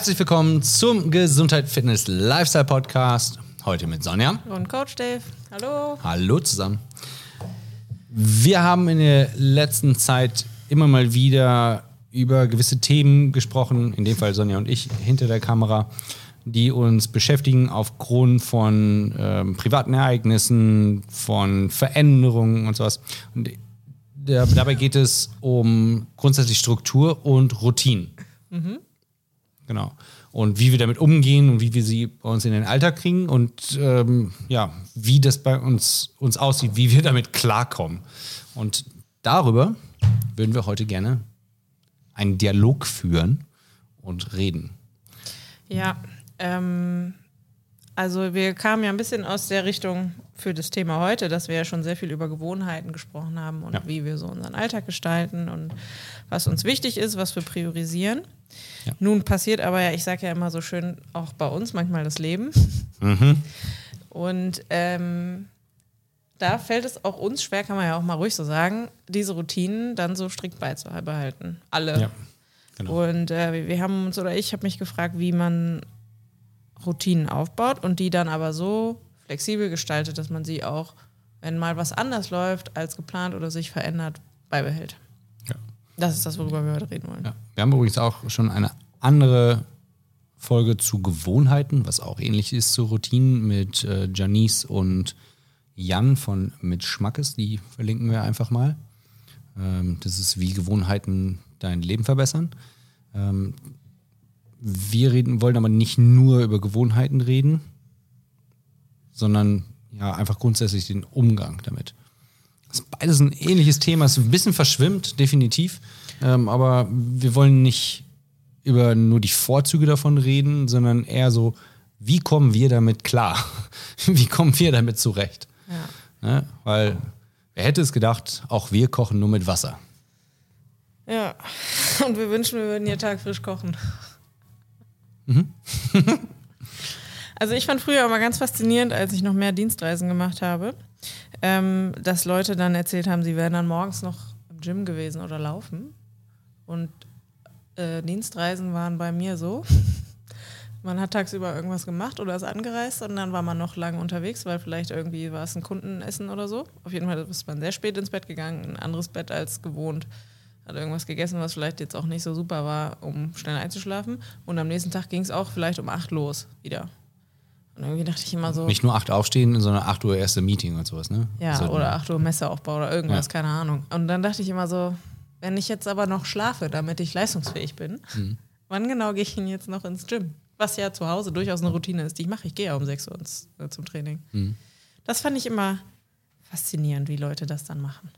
Herzlich willkommen zum Gesundheit, Fitness, Lifestyle Podcast. Heute mit Sonja. Und Coach Dave. Hallo. Hallo zusammen. Wir haben in der letzten Zeit immer mal wieder über gewisse Themen gesprochen, in dem Fall Sonja und ich hinter der Kamera, die uns beschäftigen aufgrund von ähm, privaten Ereignissen, von Veränderungen und sowas. Und der, dabei geht es um grundsätzlich Struktur und Routinen. Genau. Und wie wir damit umgehen und wie wir sie bei uns in den Alltag kriegen und ähm, ja, wie das bei uns, uns aussieht, wie wir damit klarkommen. Und darüber würden wir heute gerne einen Dialog führen und reden. Ja, ähm, also wir kamen ja ein bisschen aus der Richtung für das Thema heute, dass wir ja schon sehr viel über Gewohnheiten gesprochen haben und Ja. wie wir so unseren Alltag gestalten und was uns wichtig ist, was wir priorisieren. Ja. Nun passiert aber ja, ich sage ja immer so schön, auch bei uns manchmal das Leben. Und ähm, da fällt es auch uns schwer, kann man ja auch mal ruhig so sagen, diese Routinen dann so strikt beizubehalten. Alle. Ja, genau. Und äh, wir haben uns, oder ich habe mich gefragt, wie man Routinen aufbaut und die dann aber so flexibel gestaltet, dass man sie auch, wenn mal was anders läuft als geplant oder sich verändert, beibehält. Ja. Das ist das, worüber wir heute reden wollen. Ja. Wir haben übrigens auch schon eine andere Folge zu Gewohnheiten, was auch ähnlich ist zu Routinen mit äh, Janice und Jan von Mit Schmackes. Die verlinken wir einfach mal. Ähm, das ist wie Gewohnheiten dein Leben verbessern. Ähm, wir reden, wollen aber nicht nur über Gewohnheiten reden, sondern ja einfach grundsätzlich den Umgang damit. Das ist beides ein ähnliches Thema, es ist ein bisschen verschwimmt, definitiv. Ähm, aber wir wollen nicht über nur die Vorzüge davon reden, sondern eher so, wie kommen wir damit klar? wie kommen wir damit zurecht? Ja. Ne? Weil, wer hätte es gedacht, auch wir kochen nur mit Wasser. Ja. Und wir wünschen, wir würden jeden Tag frisch kochen. also ich fand früher immer ganz faszinierend, als ich noch mehr Dienstreisen gemacht habe, ähm, dass Leute dann erzählt haben, sie wären dann morgens noch im Gym gewesen oder laufen. Und äh, Dienstreisen waren bei mir so. Man hat tagsüber irgendwas gemacht oder ist angereist und dann war man noch lange unterwegs, weil vielleicht irgendwie war es ein Kundenessen oder so. Auf jeden Fall ist man sehr spät ins Bett gegangen, ein anderes Bett als gewohnt. Hat irgendwas gegessen, was vielleicht jetzt auch nicht so super war, um schnell einzuschlafen. Und am nächsten Tag ging es auch vielleicht um acht los wieder. Und irgendwie dachte ich immer so, Nicht nur 8 aufstehen, sondern 8 Uhr erste Meeting und sowas, ne? ja, Also, oder 8 Uhr Messeaufbau oder irgendwas, Ja. keine Ahnung. Und dann dachte ich immer so, wenn ich jetzt aber noch schlafe, damit ich leistungsfähig bin, Mhm. wann genau gehe ich denn jetzt noch ins Gym? Was ja zu Hause durchaus eine Routine ist, die ich mache. Ich gehe ja um 6 Uhr ins, äh, zum Training. Mhm. Das fand ich immer faszinierend, wie Leute das dann machen.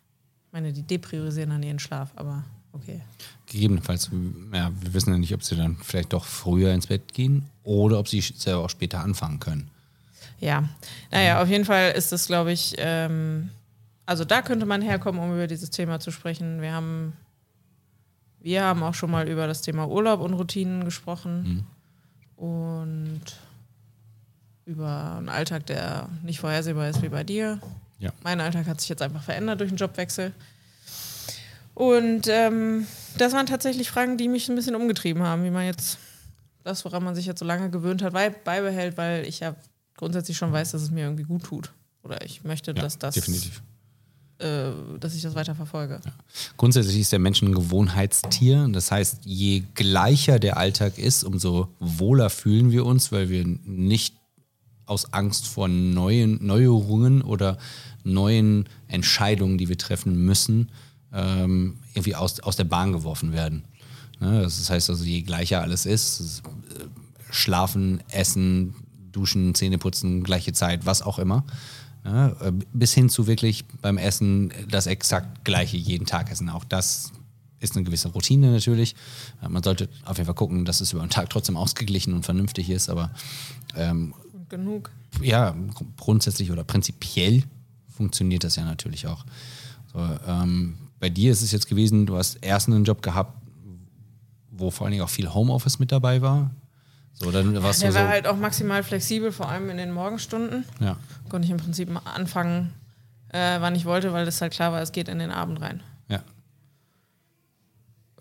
Ich meine, die depriorisieren dann ihren Schlaf, aber okay. Gegebenenfalls, ja, wir wissen ja nicht, ob sie dann vielleicht doch früher ins Bett gehen oder ob sie selber auch später anfangen können. Ja, naja, auf jeden Fall ist es, glaube ich, ähm, also da könnte man herkommen, um über dieses Thema zu sprechen. Wir haben, wir haben auch schon mal über das Thema Urlaub und Routinen gesprochen und über einen Alltag, der nicht vorhersehbar ist wie bei dir. Ja. Mein Alltag hat sich jetzt einfach verändert durch den Jobwechsel. Und ähm, das waren tatsächlich Fragen, die mich ein bisschen umgetrieben haben, wie man jetzt das, woran man sich jetzt so lange gewöhnt hat, beibehält, weil ich ja grundsätzlich schon weiß, dass es mir irgendwie gut tut. Oder ich möchte, Ja, dass das, definitiv. Äh, dass ich das weiter verfolge. Grundsätzlich ist der Mensch ein Gewohnheitstier. Das heißt, je gleicher der Alltag ist, umso wohler fühlen wir uns, weil wir nicht aus Angst vor neuen Neuerungen oder neuen Entscheidungen, die wir treffen müssen, ähm, irgendwie aus, aus der Bahn geworfen werden. Ne? Das heißt also, je gleicher alles ist, äh, schlafen, essen, duschen, Zähne putzen, gleiche Zeit, was auch immer. Ja, äh, bis hin zu wirklich beim Essen das exakt gleiche jeden Tag essen. Auch das ist eine gewisse Routine natürlich. Äh, Man sollte auf jeden Fall gucken, dass es über den Tag trotzdem ausgeglichen und vernünftig ist, aber ähm, genug. ja, gr- grundsätzlich oder prinzipiell funktioniert das ja natürlich auch. So, ähm, bei dir ist es jetzt gewesen, du hast erst einen Job gehabt, wo vor allen Dingen auch viel Homeoffice mit dabei war. So, dann warst Der du so, war halt auch maximal flexibel, vor allem in den Morgenstunden. ja, Konnte ich im Prinzip mal anfangen, äh, wann ich wollte, weil es halt klar war, es geht in den Abend rein. ja.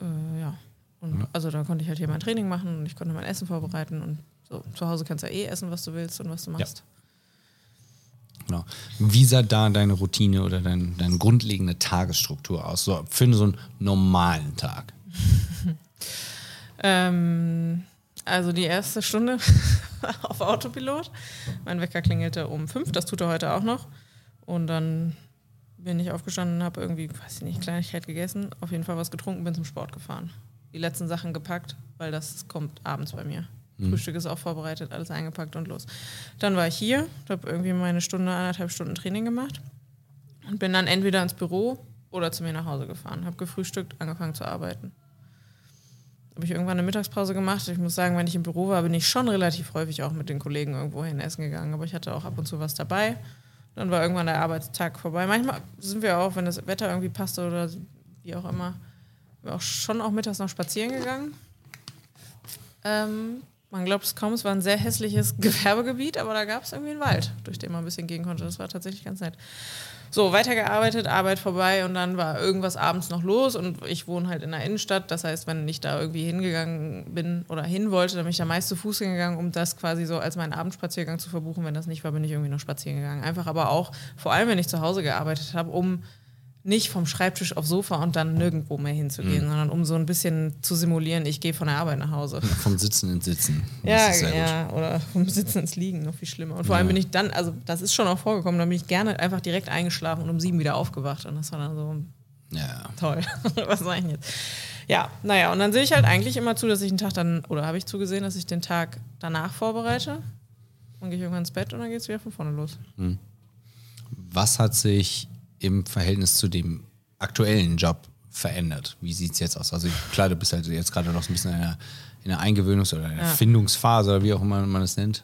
Äh, ja. Und also da konnte ich halt hier mein Training machen und ich konnte mein Essen vorbereiten und so. Zu Hause kannst du ja eh essen, was du willst und was du machst. Genau. Wie sah da deine Routine oder dein, deine grundlegende Tagesstruktur aus? So für so einen normalen Tag. Ähm, also die erste Stunde auf Autopilot. Mein Wecker klingelte um fünf, das tut er heute auch noch. Und dann bin ich aufgestanden habe irgendwie, weiß ich nicht, Kleinigkeit gegessen, auf jeden Fall was getrunken, bin zum Sport gefahren. Die letzten Sachen gepackt, weil das kommt abends bei mir. Frühstück ist auch vorbereitet, alles eingepackt und los. Dann war ich hier, habe irgendwie meine Stunde, anderthalb Stunden Training gemacht und bin dann entweder ins Büro oder zu mir nach Hause gefahren. Habe gefrühstückt, angefangen zu arbeiten. Habe ich irgendwann eine Mittagspause gemacht. Ich muss sagen, wenn ich im Büro war, bin ich schon relativ häufig auch mit den Kollegen irgendwo hin essen gegangen. Aber ich hatte auch ab und zu was dabei. Dann war irgendwann der Arbeitstag vorbei. Manchmal sind wir auch, wenn das Wetter irgendwie passte oder wie auch immer, wir auch schon auch mittags noch spazieren gegangen. Ähm, man glaubt es kaum, es war ein sehr hässliches Gewerbegebiet, aber da gab es irgendwie einen Wald, durch den man ein bisschen gehen konnte. Das war tatsächlich ganz nett. So, weitergearbeitet, Arbeit vorbei und dann war irgendwas abends noch los und ich wohne halt in der Innenstadt. Das heißt, wenn ich da irgendwie hingegangen bin oder hin wollte, dann bin ich da meist zu Fuß hingegangen, um das quasi so als meinen Abendspaziergang zu verbuchen. Wenn das nicht war, bin ich irgendwie noch spazieren gegangen. Einfach aber auch, vor allem wenn ich zu Hause gearbeitet habe, um nicht vom Schreibtisch aufs Sofa und dann nirgendwo mehr hinzugehen, sondern um so ein bisschen zu simulieren, ich gehe von der Arbeit nach Hause. Vom Sitzen ins Sitzen. Ja, gut. ja, oder vom Sitzen ins Liegen, noch viel schlimmer. Und vor allem bin ich dann, also das ist schon auch vorgekommen, dann bin ich gerne einfach direkt eingeschlafen und um sieben wieder aufgewacht. Und das war dann so Ja. toll. Was sag ich denn jetzt? Ja, naja, und dann sehe ich halt eigentlich immer zu, dass ich den Tag dann, oder habe ich zugesehen, dass ich den Tag danach vorbereite. Dann gehe ich irgendwann ins Bett und dann geht es wieder von vorne los. Was hat sich im Verhältnis zu dem aktuellen Job verändert? Wie sieht es jetzt aus? Also klar, du bist halt jetzt gerade noch so ein bisschen in einer, in einer Eingewöhnungs- oder einer Ja. Findungsphase oder wie auch immer man es nennt.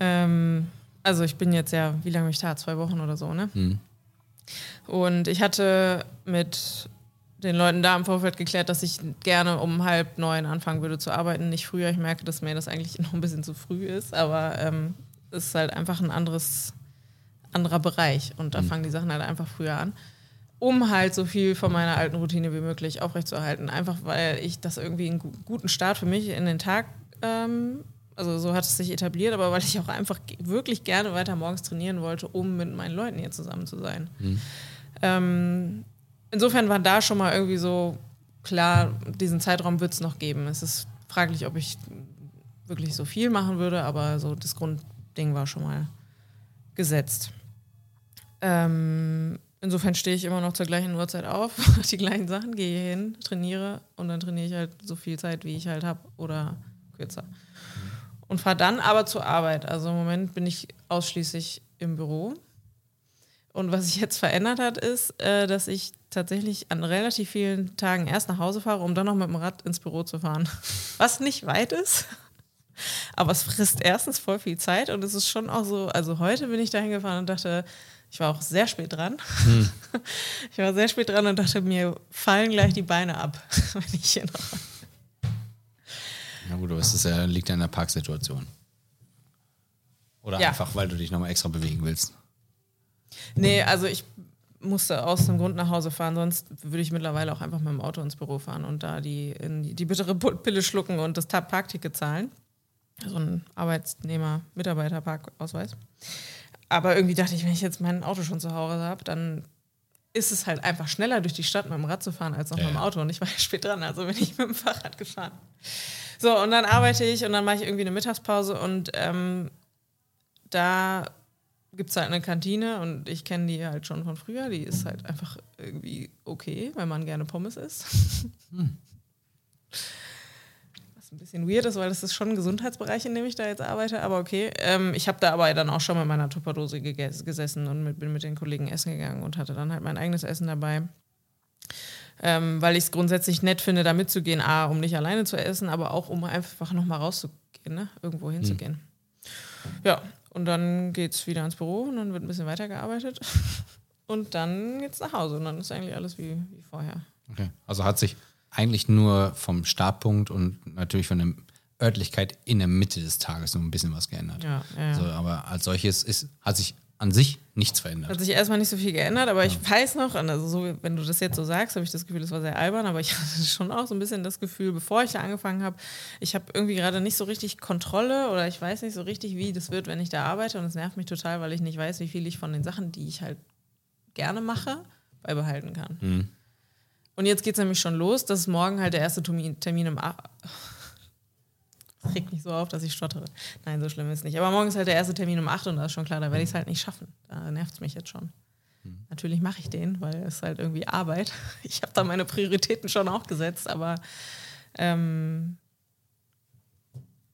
Ähm, also ich bin jetzt ja, wie lange bin ich da? Zwei Wochen oder so, ne? Und ich hatte mit den Leuten da im Vorfeld geklärt, dass ich gerne um halb neun anfangen würde zu arbeiten, nicht früher. Ich merke, dass mir das eigentlich noch ein bisschen zu früh ist, aber ähm, es ist halt einfach ein anderes, anderer Bereich und da fangen die Sachen halt einfach früher an. Um halt so viel von meiner alten Routine wie möglich aufrechtzuerhalten. Einfach weil ich das irgendwie einen gu- guten Start für mich in den Tag, ähm, also so hat es sich etabliert, aber weil ich auch einfach wirklich gerne weiter morgens trainieren wollte, um mit meinen Leuten hier zusammen zu sein. Ähm, insofern war da schon mal irgendwie so klar, diesen Zeitraum wird es noch geben. Es ist fraglich, ob ich wirklich so viel machen würde, aber so das Grundding war schon mal gesetzt. Ähm, insofern stehe ich immer noch zur gleichen Uhrzeit auf, die gleichen Sachen, gehe hin, trainiere und dann trainiere ich halt so viel Zeit, wie ich halt habe oder kürzer. Und fahre dann aber zur Arbeit. Also im Moment bin ich ausschließlich im Büro. Und was sich jetzt verändert hat, ist, äh, dass ich tatsächlich an relativ vielen Tagen erst nach Hause fahre, um dann noch mit dem Rad ins Büro zu fahren. Was nicht weit ist. Aber es frisst erstens voll viel Zeit und es ist schon auch so, also heute bin ich dahin gefahren und dachte, ich war auch sehr spät dran. Ich war sehr spät dran und dachte, mir fallen gleich die Beine ab, wenn ich hier noch. Na gut, aber es ja, liegt ja in der Parksituation. Oder Ja. einfach, weil du dich nochmal extra bewegen willst. Nee, also ich musste aus dem Grund nach Hause fahren, sonst würde ich mittlerweile auch einfach mit dem Auto ins Büro fahren und da die, in die, die bittere Pille schlucken und das Parkticket zahlen. So ein Arbeitnehmer-Mitarbeiter-Parkausweis. Aber irgendwie dachte ich, wenn ich jetzt mein Auto schon zu Hause habe, dann ist es halt einfach schneller durch die Stadt mit dem Rad zu fahren als noch Ja, mit dem. Auto. Und ich war ja spät dran, also bin ich mit dem Fahrrad gefahren. So, und dann arbeite ich und dann mache ich irgendwie eine Mittagspause und ähm, da gibt es halt eine Kantine und ich kenne die halt schon von früher. Die ist halt einfach irgendwie okay, wenn man gerne Pommes isst. Was ein bisschen weird ist, weil das ist schon ein Gesundheitsbereich, in dem ich da jetzt arbeite, aber okay. Ähm, ich habe da aber dann auch schon mit meiner Tupperdose gesessen und mit, bin mit den Kollegen essen gegangen und hatte dann halt mein eigenes Essen dabei. Ähm, weil ich es grundsätzlich nett finde, da mitzugehen, A, um nicht alleine zu essen, aber auch um einfach nochmal rauszugehen, ne? irgendwo hinzugehen. Ja, und dann geht's wieder ins Büro und dann wird ein bisschen weitergearbeitet. Und dann geht's nach Hause und dann ist eigentlich alles wie, wie vorher. Okay. Also hat sich eigentlich nur vom Startpunkt und natürlich von der Örtlichkeit in der Mitte des Tages so ein bisschen was geändert. Ja, ja, ja. So, aber als solches ist, hat sich an sich nichts verändert. Hat sich erstmal nicht so viel geändert, aber ich weiß noch, also so, wenn du das jetzt so sagst, habe ich das Gefühl, das war sehr albern, aber ich hatte schon auch so ein bisschen das Gefühl, bevor ich da angefangen habe, ich habe irgendwie gerade nicht so richtig Kontrolle oder ich weiß nicht so richtig, wie das wird, wenn ich da arbeite und es nervt mich total, weil ich nicht weiß, wie viel ich von den Sachen, die ich halt gerne mache, beibehalten kann. Mhm. Und jetzt geht es nämlich schon los, dass morgen halt der erste Termin, Termin im A regt mich so auf, dass ich stottere. Nein, so schlimm ist es nicht. Aber morgen ist halt der erste Termin um 8 und da ist schon klar, da werde ich es halt nicht schaffen. Da nervt es mich jetzt schon. Mhm. Natürlich mache ich den, weil es halt irgendwie Arbeit. Ich habe da meine Prioritäten schon auch gesetzt, aber ähm,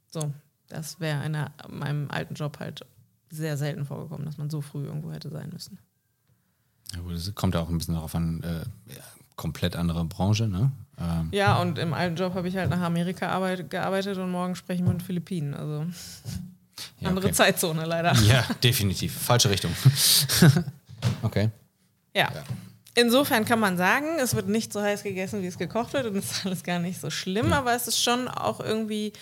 so, das wäre in meinem alten Job halt sehr selten vorgekommen, dass man so früh irgendwo hätte sein müssen. Ja, gut, das kommt ja auch ein bisschen darauf an, äh, ja, komplett andere Branche, ne? Ähm. Ja, und im alten Job habe ich halt nach Amerika arbeit, gearbeitet und morgen sprechen wir in Philippinen. Also ja, andere okay. Zeitzone leider. Ja, definitiv. Falsche Richtung. okay. Ja. ja. Insofern kann man sagen, es wird nicht so heiß gegessen, wie es gekocht wird und es ist alles gar nicht so schlimm, ja. aber es ist schon auch irgendwie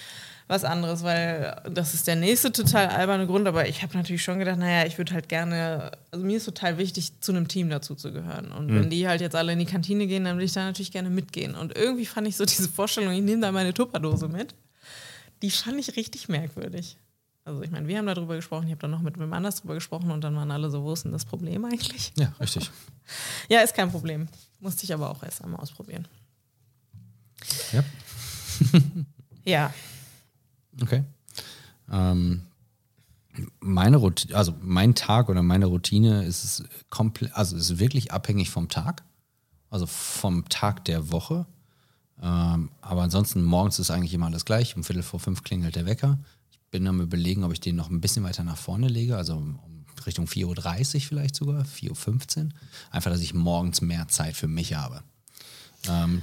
was anderes, weil das ist der nächste total alberne Grund, aber ich habe natürlich schon gedacht, naja, ich würde halt gerne, also mir ist total wichtig, zu einem Team dazu zu gehören. Und mhm. wenn die halt jetzt alle in die Kantine gehen, dann würde ich da natürlich gerne mitgehen. Und irgendwie fand ich so diese Vorstellung, ich nehme da meine Tupperdose mit, die fand ich richtig merkwürdig. Also ich meine, wir haben darüber gesprochen, ich habe dann noch mit wem anders darüber gesprochen und dann waren alle so, wo ist denn das Problem eigentlich? Ja, richtig. ja, ist kein Problem. Musste ich aber auch erst einmal ausprobieren. Ja. ja. Okay. Ähm, meine Routine, also mein Tag oder meine Routine ist komplett, also ist wirklich abhängig vom Tag, also vom Tag der Woche. Ähm, aber ansonsten morgens ist eigentlich immer alles gleich. Um Viertel vor fünf klingelt der Wecker. Ich bin am überlegen, ob ich den noch ein bisschen weiter nach vorne lege, also Richtung 4.30 Uhr vielleicht sogar, 4.15 Uhr. Einfach, dass ich morgens mehr Zeit für mich habe. Ähm,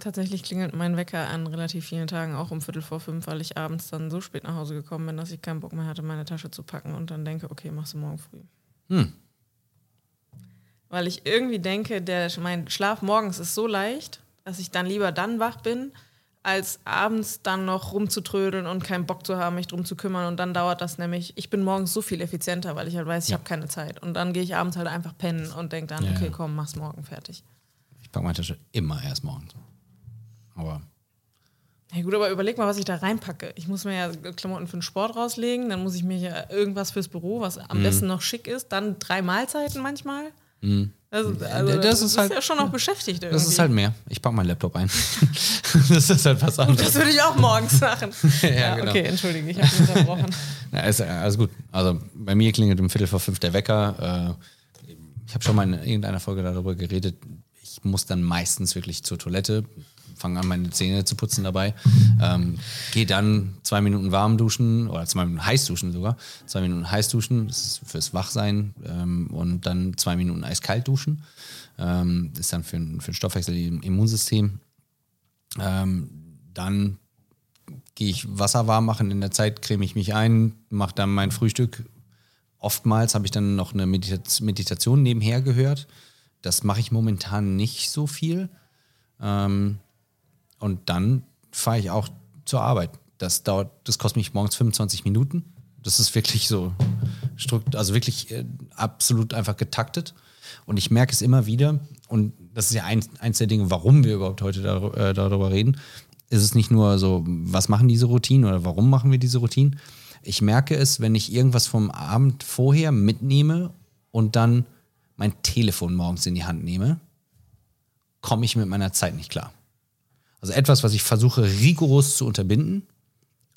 Tatsächlich klingelt mein Wecker an relativ vielen Tagen auch um Viertel vor fünf, weil ich abends dann so spät nach Hause gekommen bin, dass ich keinen Bock mehr hatte, meine Tasche zu packen und dann denke, okay, machst du morgen früh. Hm. Weil ich irgendwie denke, der, mein Schlaf morgens ist so leicht, dass ich dann lieber dann wach bin, als abends dann noch rumzutrödeln und keinen Bock zu haben, mich drum zu kümmern. Und dann dauert das nämlich, ich bin morgens so viel effizienter, weil ich halt weiß, ich ja. habe keine Zeit. Und dann gehe ich abends halt einfach pennen und denke dann, ja, okay, komm, mach's morgen fertig. Ich packe meine Tasche immer erst morgens. Aber. Ja gut, aber überleg mal, was ich da reinpacke. Ich muss mir ja Klamotten für den Sport rauslegen, dann muss ich mir ja irgendwas fürs Büro, was am mhm. besten noch schick ist, dann drei Mahlzeiten manchmal. Mhm. Also, also, das, ist, halt, ja schon noch beschäftigt irgendwie. Das ist halt mehr. Ich packe meinen Laptop ein. das ist halt was anderes. Das würde ich auch morgens machen. ja, ja genau. Okay, entschuldige, ich habe mich unterbrochen. Ja, ist, alles gut. Also bei mir klingelt um Viertel vor fünf der Wecker. Äh, ich habe schon mal in irgendeiner Folge darüber geredet. Ich muss dann meistens wirklich zur Toilette fange an, meine Zähne zu putzen dabei. Ähm, Gehe dann zwei Minuten warm duschen oder zwei Minuten heiß duschen sogar. Zwei Minuten heiß duschen, das ist fürs Wachsein. Ähm, und dann zwei Minuten eiskalt duschen. Ähm, ist dann für, für den Stoffwechsel im Immunsystem. Ähm, dann gehe ich Wasser warm machen. In der Zeit creme ich mich ein, mache dann mein Frühstück. Oftmals habe ich dann noch eine Meditation nebenher gehört. Das mache ich momentan nicht so viel. Ähm, und dann fahre ich auch zur Arbeit. Das dauert, das kostet mich morgens 25 Minuten. Das ist wirklich so, also wirklich äh, absolut einfach getaktet. Und ich merke es immer wieder, und das ist ja ein, eins der Dinge, warum wir überhaupt heute dar, äh, darüber reden, ist es nicht nur so, was machen diese Routinen oder warum machen wir diese Routinen. Ich merke es, wenn ich irgendwas vom Abend vorher mitnehme und dann mein Telefon morgens in die Hand nehme, komme ich mit meiner Zeit nicht klar. Also etwas, was ich versuche rigoros zu unterbinden,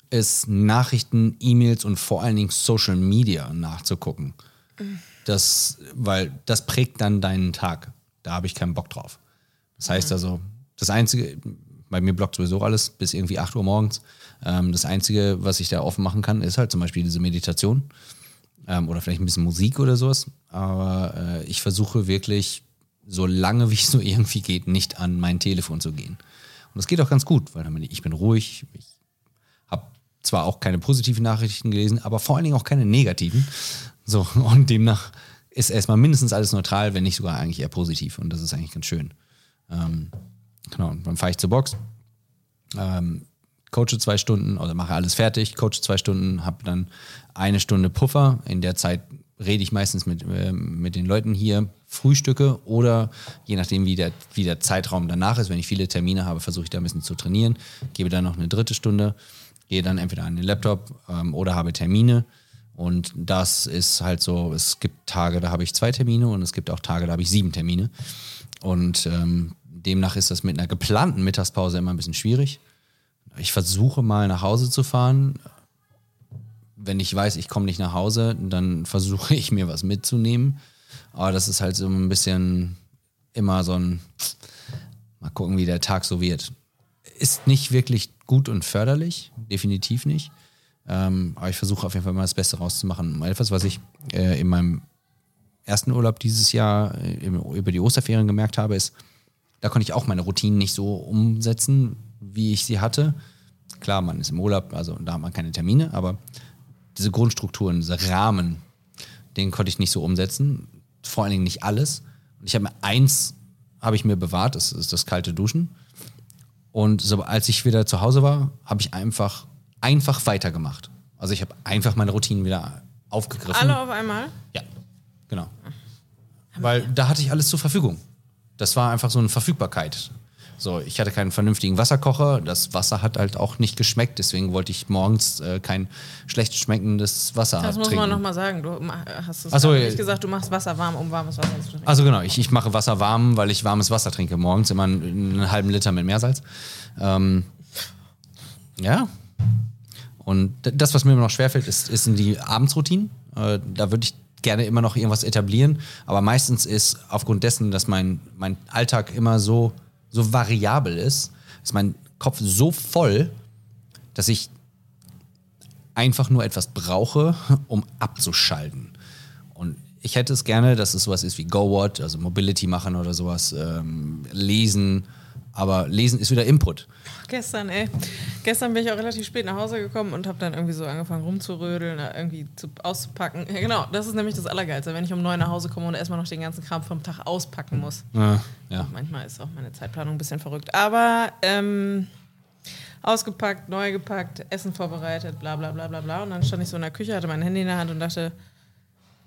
ist Nachrichten, E-Mails und vor allen Dingen Social Media nachzugucken. Das, weil das prägt dann deinen Tag. Da habe ich keinen Bock drauf. Das heißt also, das Einzige, bei mir blockt sowieso alles bis irgendwie 8 Uhr morgens. Ähm, das Einzige, was ich da offen machen kann, ist halt zum Beispiel diese Meditation ähm, oder vielleicht ein bisschen Musik oder sowas. Aber äh, ich versuche wirklich, so lange wie es so irgendwie geht, nicht an mein Telefon zu gehen. Und das geht auch ganz gut, weil ich bin ruhig, ich habe zwar auch keine positiven Nachrichten gelesen, aber vor allen Dingen auch keine negativen. So, und demnach ist erstmal mindestens alles neutral, wenn nicht sogar eigentlich eher positiv. Und das ist eigentlich ganz schön. Ähm, genau, und dann fahre ich zur Box, ähm, coache zwei Stunden oder mache alles fertig, coache zwei Stunden, habe dann eine Stunde Puffer. In der Zeit rede ich meistens mit, äh, mit den Leuten hier, frühstücke oder je nachdem, wie der, wie der Zeitraum danach ist, wenn ich viele Termine habe, versuche ich da ein bisschen zu trainieren, gebe dann noch eine dritte Stunde, gehe dann entweder an den Laptop ähm, oder habe Termine. Und das ist halt so, es gibt Tage, da habe ich zwei Termine und es gibt auch Tage, da habe ich sieben Termine. Und ähm, demnach ist das mit einer geplanten Mittagspause immer ein bisschen schwierig. Ich versuche mal nach Hause zu fahren. Wenn ich weiß, ich komme nicht nach Hause, dann versuche ich mir was mitzunehmen. Aber das ist halt so ein bisschen immer so ein, mal gucken, wie der Tag so wird. Ist nicht wirklich gut und förderlich, definitiv nicht. Ähm, aber ich versuche auf jeden Fall mal das Beste rauszumachen. Etwas, was ich äh, in meinem ersten Urlaub dieses Jahr äh, über die Osterferien gemerkt habe, ist, da konnte ich auch meine Routinen nicht so umsetzen, wie ich sie hatte. Klar, man ist im Urlaub, also da hat man keine Termine, aber diese Grundstrukturen, diese Rahmen, den konnte ich nicht so umsetzen. Vor allen Dingen nicht alles. Und ich habe mir eins habe ich mir bewahrt, das ist das kalte Duschen. Und so, als ich wieder zu Hause war, habe ich einfach, einfach weitergemacht. Also ich habe einfach meine Routinen wieder aufgegriffen. Alle auf einmal? Ja, genau. Weil da hatte ich alles zur Verfügung. Das war einfach so eine Verfügbarkeit. So, ich hatte keinen vernünftigen Wasserkocher. Das Wasser hat halt auch nicht geschmeckt. Deswegen wollte ich morgens äh, kein schlecht schmeckendes Wasser Das muss trinken. man nochmal sagen. Du hast es so, nicht gesagt, du machst Wasser warm, um warmes Wasser zu trinken. Also genau, ich, ich mache Wasser warm, weil ich warmes Wasser trinke. Morgens immer einen, einen halben Liter mit Meersalz. Ähm, ja. Und das, was mir immer noch schwerfällt, ist, ist die Abendsroutinen. Äh, da würde ich gerne immer noch irgendwas etablieren. Aber meistens ist aufgrund dessen, dass mein, mein Alltag immer so, so variabel ist, ist mein Kopf so voll, dass ich einfach nur etwas brauche, um abzuschalten. Und ich hätte es gerne, dass es sowas ist wie GoWatt, also Mobility machen oder sowas, ähm, lesen. Aber lesen ist wieder Input. Gestern, ey. Gestern bin ich auch relativ spät nach Hause gekommen und habe dann irgendwie so angefangen rumzurödeln, da irgendwie zu, auszupacken. Ja, genau, das ist nämlich das Allergeilste, wenn ich um neun nach Hause komme und erstmal noch den ganzen Kram vom Tag auspacken muss. Ja. ja. Manchmal ist auch meine Zeitplanung ein bisschen verrückt. Aber ähm, ausgepackt, neu gepackt, Essen vorbereitet, bla bla bla bla bla. Und dann stand ich so in der Küche, hatte mein Handy in der Hand und dachte,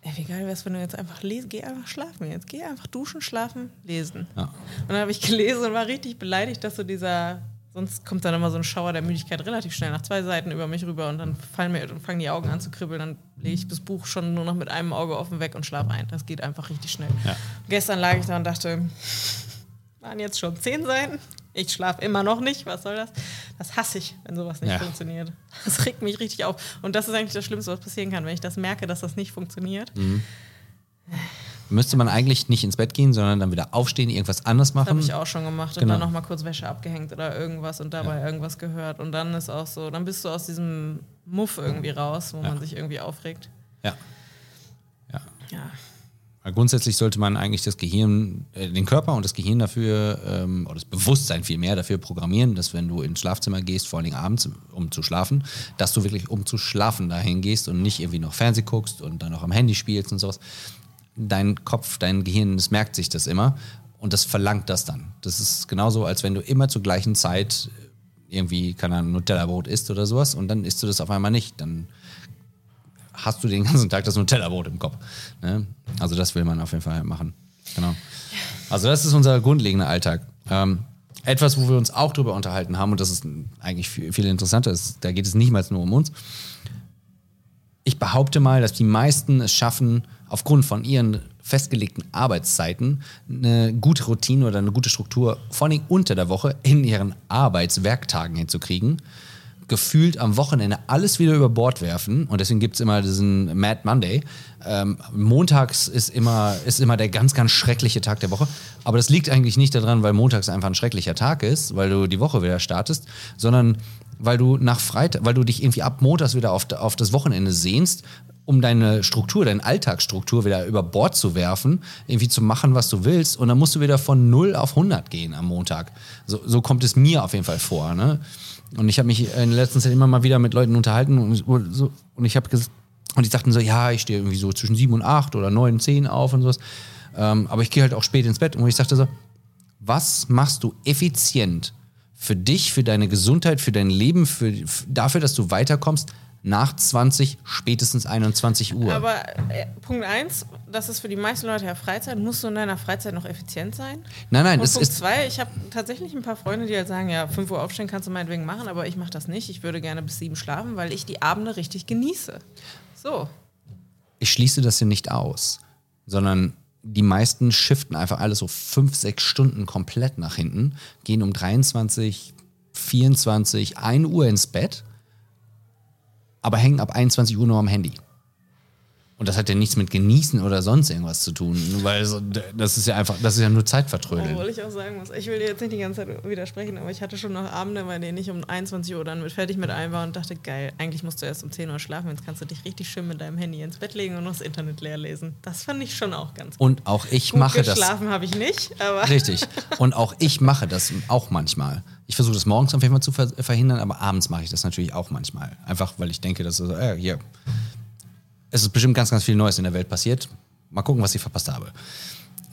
ey, wie geil wäre es, wenn du jetzt einfach lesen, geh einfach schlafen jetzt. Geh einfach duschen, schlafen, lesen. Ja. Und dann habe ich gelesen und war richtig beleidigt, dass so dieser, sonst kommt dann immer so ein Schauer der Müdigkeit relativ schnell nach zwei Seiten über mich rüber und dann fallen mir fangen die Augen an zu kribbeln, dann lege ich das Buch schon nur noch mit einem Auge offen weg und schlafe ein. Das geht einfach richtig schnell. Ja. Gestern lag ich da und dachte, waren jetzt schon zehn Seiten. Ich schlafe immer noch nicht. Was soll das? Das hasse ich, wenn sowas nicht Ja. funktioniert. Das regt mich richtig auf. Und das ist eigentlich das Schlimmste, was passieren kann, wenn ich das merke, dass das nicht funktioniert. Mhm. Müsste man eigentlich nicht ins Bett gehen, sondern dann wieder aufstehen, irgendwas anders Das habe machen. ich auch schon gemacht und Genau. dann nochmal kurz Wäsche abgehängt oder irgendwas und dabei irgendwas gehört. Und dann ist auch so, dann bist du aus diesem Muff irgendwie raus, wo man sich irgendwie aufregt. Ja. Ja. Ja. Weil grundsätzlich sollte man eigentlich das Gehirn, äh, den Körper und das Gehirn dafür, ähm, oder das Bewusstsein vielmehr dafür programmieren, dass wenn du ins Schlafzimmer gehst, vor Dingen abends, um zu schlafen, dass du wirklich um zu schlafen dahin gehst und nicht irgendwie noch Fernseh guckst und dann noch am Handy spielst und sowas. Dein Kopf, dein Gehirn, das merkt sich das immer und das verlangt das dann. Das ist genauso, als wenn du immer zur gleichen Zeit irgendwie, keine Ahnung, Nutella-Brot isst oder sowas und dann isst du das auf einmal nicht. Dann hast du den ganzen Tag das Nutella-Brot im Kopf. Ne? Also das will man auf jeden Fall machen. Genau. Also das ist unser grundlegender Alltag. Ähm, etwas, wo wir uns auch drüber unterhalten haben, und das ist eigentlich viel, viel interessanter, ist, da geht es nicht mal nur um uns. Ich behaupte mal, dass die meisten es schaffen, aufgrund von ihren festgelegten Arbeitszeiten eine gute Routine oder eine gute Struktur, vor allem unter der Woche, in ihren Arbeitswerktagen hinzukriegen. Gefühlt am Wochenende alles wieder über Bord werfen. Und deswegen gibt es immer diesen Mad Monday. Ähm, montags ist immer, ist immer der ganz, ganz schreckliche Tag der Woche. Aber das liegt eigentlich nicht daran, weil montags einfach ein schrecklicher Tag ist, weil du die Woche wieder startest, sondern weil du nach Freitag, weil du dich irgendwie ab montags wieder auf, auf das Wochenende sehnst, um deine Struktur, deine Alltagsstruktur wieder über Bord zu werfen, irgendwie zu machen, was du willst. Und dann musst du wieder von 0 auf 100 gehen am Montag. So, so kommt es mir auf jeden Fall vor. Ne? Und ich habe mich in der letzten Zeit immer mal wieder mit Leuten unterhalten und, so, und ich habe und die sagten so, ja, ich stehe irgendwie so zwischen 7 und 8 oder 9, 10 auf und sowas. Ähm, aber ich gehe halt auch spät ins Bett. Und ich sagte so, was machst du effizient für dich, für deine Gesundheit, für dein Leben, für, dafür, dass du weiterkommst nach 20, spätestens 21 Uhr. Aber äh, Punkt eins, das ist für die meisten Leute ja Freizeit. Musst du in deiner Freizeit noch effizient sein? nein, nein, Und es Punkt ist. zwei, ich habe tatsächlich ein paar Freunde, die halt sagen, ja, 5 Uhr aufstehen kannst du meinetwegen machen, aber ich mache das nicht. Ich würde gerne bis sieben schlafen, weil ich die Abende richtig genieße. So. Ich schließe das hier nicht aus, sondern die meisten shiften einfach alles so fünf, sechs Stunden komplett nach hinten, gehen um 23, 24, 1 Uhr ins Bett, aber hängen ab 21 Uhr nur am Handy. Und das hat ja nichts mit Genießen oder sonst irgendwas zu tun, weil so, das ist ja einfach, das ist ja nur Zeitvertrödeln. Obwohl ich auch sagen muss, ich will dir jetzt nicht die ganze Zeit widersprechen, aber ich hatte schon noch Abende, bei denen ich um 21 Uhr dann mit fertig mit allem war und dachte, geil, eigentlich musst du erst um 10 Uhr schlafen, jetzt kannst du dich richtig schön mit deinem Handy ins Bett legen und noch das Internet leer lesen. Das fand ich schon auch ganz gut. Und auch ich Gut mache das. geschlafen habe ich nicht, aber Richtig. Und auch ich mache das auch manchmal. Ich versuche das morgens auf jeden Fall zu ver verhindern, aber abends mache ich das natürlich auch manchmal. Einfach, weil ich denke, dass so, äh, hier, es ist bestimmt ganz, ganz viel Neues in der Welt passiert. Mal gucken, was ich verpasst habe.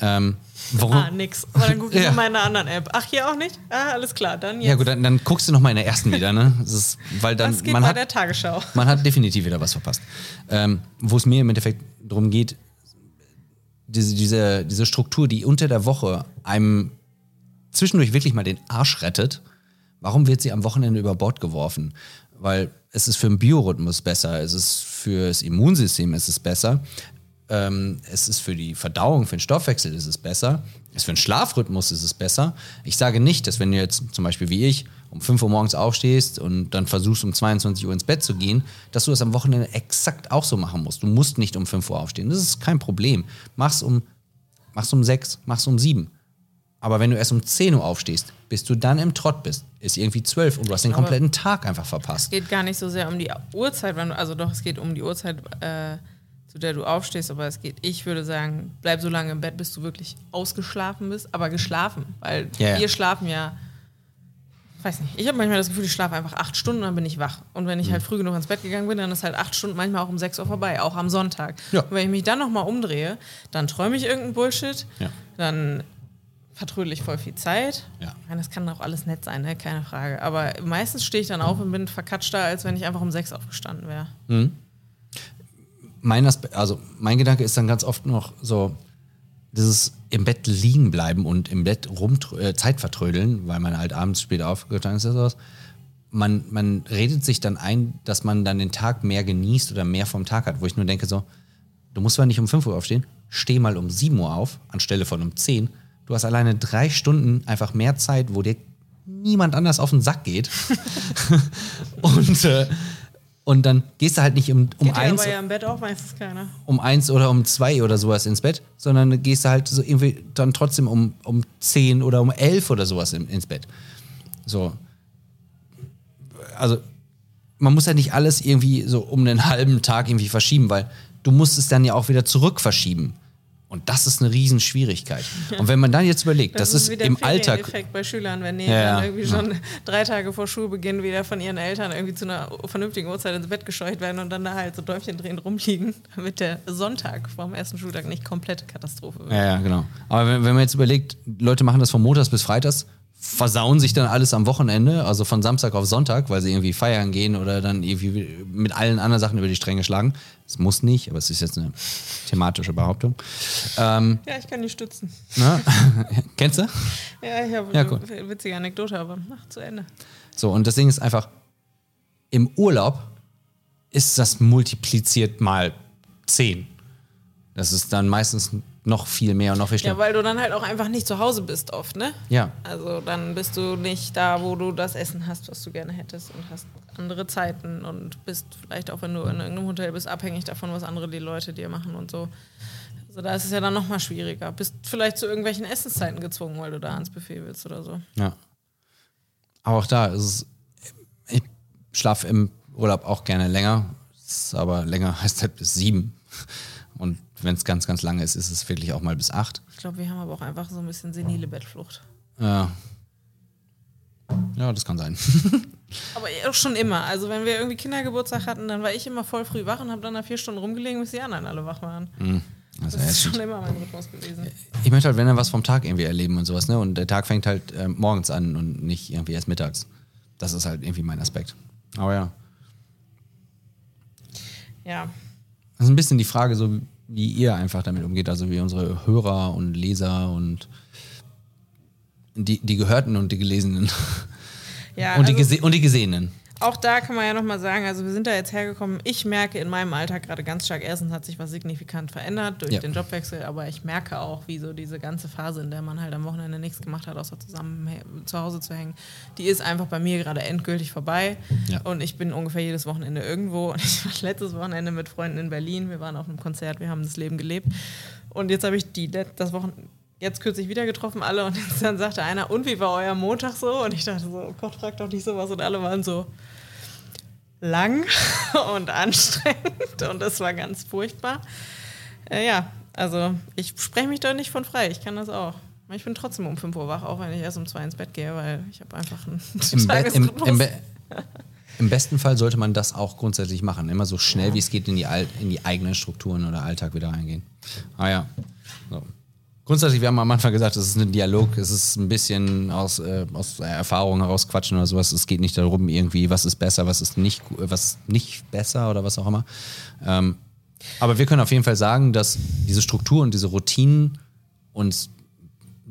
Ähm, warum? ah, nix. Aber dann gucke ich Ja. in meiner anderen App. Ach, hier auch nicht? Ah, alles klar, dann jetzt. Ja gut, dann, dann guckst du noch mal in der ersten wieder, ne? Das ist, weil dann das geht man bei hat, der Tagesschau. man hat definitiv wieder was verpasst. Ähm, Wo es mir im Endeffekt darum geht, diese, diese, diese Struktur, die unter der Woche einem zwischendurch wirklich mal den Arsch rettet, warum wird sie am Wochenende über Bord geworfen? Weil es ist für den Biorhythmus besser, es ist für das Immunsystem es ist besser, ähm, es ist für die Verdauung, für den Stoffwechsel ist es besser, es ist für den Schlafrhythmus ist es besser. Ich sage nicht, dass wenn du jetzt zum Beispiel wie ich um 5 Uhr morgens aufstehst und dann versuchst um 22 Uhr ins Bett zu gehen, dass du das am Wochenende exakt auch so machen musst. Du musst nicht um 5 Uhr aufstehen. Das ist kein Problem. Mach's um, mach's um 6, mach's um 7. Aber wenn du erst um 10 Uhr aufstehst, bis du dann im Trott bist, ist irgendwie 12 und du hast den Aber- kompletten Tag einfach verpasst. Es geht gar nicht so sehr um die Uhrzeit, du, also doch, es geht um die Uhrzeit, äh, zu der du aufstehst, aber es geht, ich würde sagen, bleib so lange im Bett, bis du wirklich ausgeschlafen bist, aber geschlafen, weil ja. wir schlafen ja, weiß nicht, ich habe manchmal das Gefühl, ich schlafe einfach acht Stunden, dann bin ich wach. Und wenn Mhm. ich halt früh genug ins Bett gegangen bin, dann ist halt acht Stunden manchmal auch um sechs Uhr vorbei, auch am Sonntag. Ja. Und wenn ich mich dann nochmal umdrehe, dann träume ich irgendeinen Bullshit, Ja. dann vertrödel ich voll viel Zeit. Ja. Meine, das kann auch alles nett sein, ne? keine Frage. Aber meistens stehe ich dann auf und bin verkatschter, als wenn ich einfach um sechs aufgestanden wäre. mein, Aspe also mein Gedanke ist dann ganz oft noch so, dieses im Bett liegen bleiben und im Bett rum äh, Zeit vertrödeln, weil man halt abends spät aufgestanden ist oder sowas. Man, man redet sich dann ein, dass man dann den Tag mehr genießt oder mehr vom Tag hat, wo ich nur denke so, du musst zwar nicht um 5 Uhr aufstehen, steh mal um 7 Uhr auf, anstelle von um 10. Du hast alleine drei Stunden einfach mehr Zeit, wo dir niemand anders auf den Sack geht. und, äh, und dann gehst du halt nicht um, um Geht eins aber ja im Bett auch meistens keiner. um eins oder um zwei oder sowas ins Bett, sondern gehst du halt so irgendwie dann trotzdem um, um zehn oder um elf oder sowas in, ins Bett. So. Also, man muss ja nicht alles irgendwie so um einen halben Tag irgendwie verschieben, weil du musst es dann ja auch wieder zurück verschieben. Und das ist eine Riesenschwierigkeit. Und wenn man dann jetzt überlegt, das, ist wieder im Alltag. Effekt bei Schülern, wenn die Ja, dann irgendwie ja. schon drei Tage vor Schulbeginn wieder von ihren Eltern irgendwie zu einer vernünftigen Uhrzeit ins Bett gescheucht werden und dann da halt so Däumchen drehen rumliegen, damit der Sonntag vom ersten Schultag nicht komplette Katastrophe wird. Ja, ja, genau. Aber wenn, wenn man jetzt überlegt, Leute machen das von Montags bis Freitags, versauen sich dann alles am Wochenende, also von Samstag auf Sonntag, weil sie irgendwie feiern gehen oder dann irgendwie mit allen anderen Sachen über die Stränge schlagen. Es muss nicht, aber es ist jetzt eine thematische Behauptung. Ähm, Ja, ich kann die stützen. ne? Kennst du? Ja, ich habe Ja, eine cool. witzige Anekdote, aber mach zu Ende. So, und das Ding ist einfach, im Urlaub ist das multipliziert mal 10. Das ist dann meistens noch viel mehr und noch viel schlimmer. Ja, weil du dann halt auch einfach nicht zu Hause bist oft, ne? Ja. Also dann bist du nicht da, wo du das Essen hast, was du gerne hättest und hast andere Zeiten und bist vielleicht auch, wenn du in irgendeinem Hotel bist, abhängig davon, was andere die Leute dir machen und so. Also da ist es ja dann nochmal schwieriger. Bist vielleicht zu irgendwelchen Essenszeiten gezwungen, weil du da ans Buffet willst oder so. Ja. Aber auch da ist es, ich schlafe im Urlaub auch gerne länger, aber länger heißt halt bis sieben. Und wenn es ganz, ganz lange ist, ist es wirklich auch mal bis acht. Ich glaube, wir haben aber auch einfach so ein bisschen senile Bettflucht. Ja. Ja, das kann sein. Aber auch schon immer. Also wenn wir irgendwie Kindergeburtstag hatten, dann war ich immer voll früh wach und habe dann da vier Stunden rumgelegen, bis die anderen alle wach waren. Also, Das ist schon immer mein Rhythmus gewesen. ich möchte halt, wenn dann was vom Tag irgendwie erleben und sowas, ne? Und der Tag fängt halt ähm, morgens an und nicht irgendwie erst mittags. Das ist halt irgendwie mein Aspekt. Aber ja. Ja. Das ist ein bisschen die Frage, so wie ihr einfach damit umgeht, also wie unsere Hörer und Leser und die, die Gehörten und die Gelesenen ja und, die also- Gese und die Gesehenen. Auch da kann man ja nochmal sagen, also wir sind da jetzt hergekommen. Ich merke in meinem Alltag gerade ganz stark, erstens hat sich was signifikant verändert durch Ja. den Jobwechsel, aber ich merke auch, wie so diese ganze Phase, in der man halt am Wochenende nichts gemacht hat, außer zusammen zu Hause zu hängen, die ist einfach bei mir gerade endgültig vorbei. Ja. Und ich bin ungefähr jedes Wochenende irgendwo. Und ich war letztes Wochenende mit Freunden in Berlin. Wir waren auf einem Konzert, wir haben das Leben gelebt. Und jetzt habe ich die das Wochenende jetzt kürzlich wieder getroffen, alle. Und dann sagte einer, und wie war euer Montag so? Und ich dachte so, oh Gott, frag doch nicht sowas. Und alle waren so, lang und anstrengend und das war ganz furchtbar. Äh, ja, also ich spreche mich da nicht von frei, ich kann das auch. Ich bin trotzdem um 5 Uhr wach, auch wenn ich erst um 2 ins Bett gehe, weil ich habe einfach einen Im, Be im, im, Be Im besten Fall sollte man das auch grundsätzlich machen. Immer so schnell wie es geht in die, Al in die eigenen Strukturen oder Alltag wieder reingehen. Ah ja. So. Grundsätzlich, wir haben am Anfang gesagt, es ist ein Dialog, es ist ein bisschen aus, äh, aus Erfahrung heraus quatschen oder sowas. Es geht nicht darum, irgendwie, was ist besser, was ist nicht, was nicht besser oder was auch immer. Ähm, aber wir können auf jeden Fall sagen, dass diese Struktur und diese Routinen uns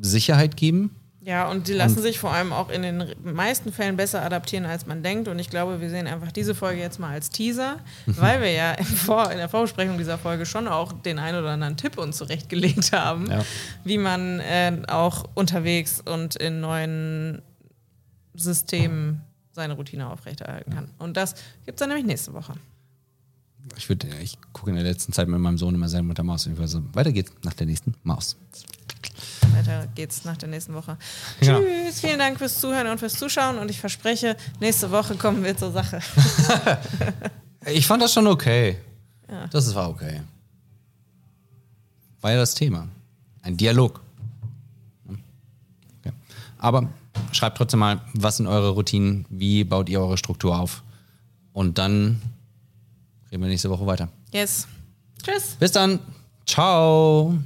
Sicherheit geben. Ja, und die lassen sich vor allem auch in den meisten Fällen besser adaptieren, als man denkt. Und ich glaube, wir sehen einfach diese Folge jetzt mal als Teaser, Mhm. weil wir ja Vor in der Vorbesprechung dieser Folge schon auch den einen oder anderen Tipp uns zurechtgelegt haben, Ja. wie man äh, auch unterwegs und in neuen Systemen seine Routine aufrechterhalten kann. Und das gibt es dann nämlich nächste Woche. Ich, würd- ich gucke in der letzten Zeit mit meinem Sohn immer sehr mit der Maus. Ich war so, weiter geht's nach der nächsten Maus. Weiter geht's nach der nächsten Woche. Genau. Tschüss, vielen Dank fürs Zuhören und fürs Zuschauen. Und ich verspreche, nächste Woche kommen wir zur Sache. Ich fand das schon okay. Ja. Das war okay. War ja das Thema. Ein Dialog. Okay. Aber schreibt trotzdem mal, was sind eure Routinen, wie baut ihr eure Struktur auf? Und dann reden wir nächste Woche weiter. Yes. Tschüss. Bis dann. Ciao.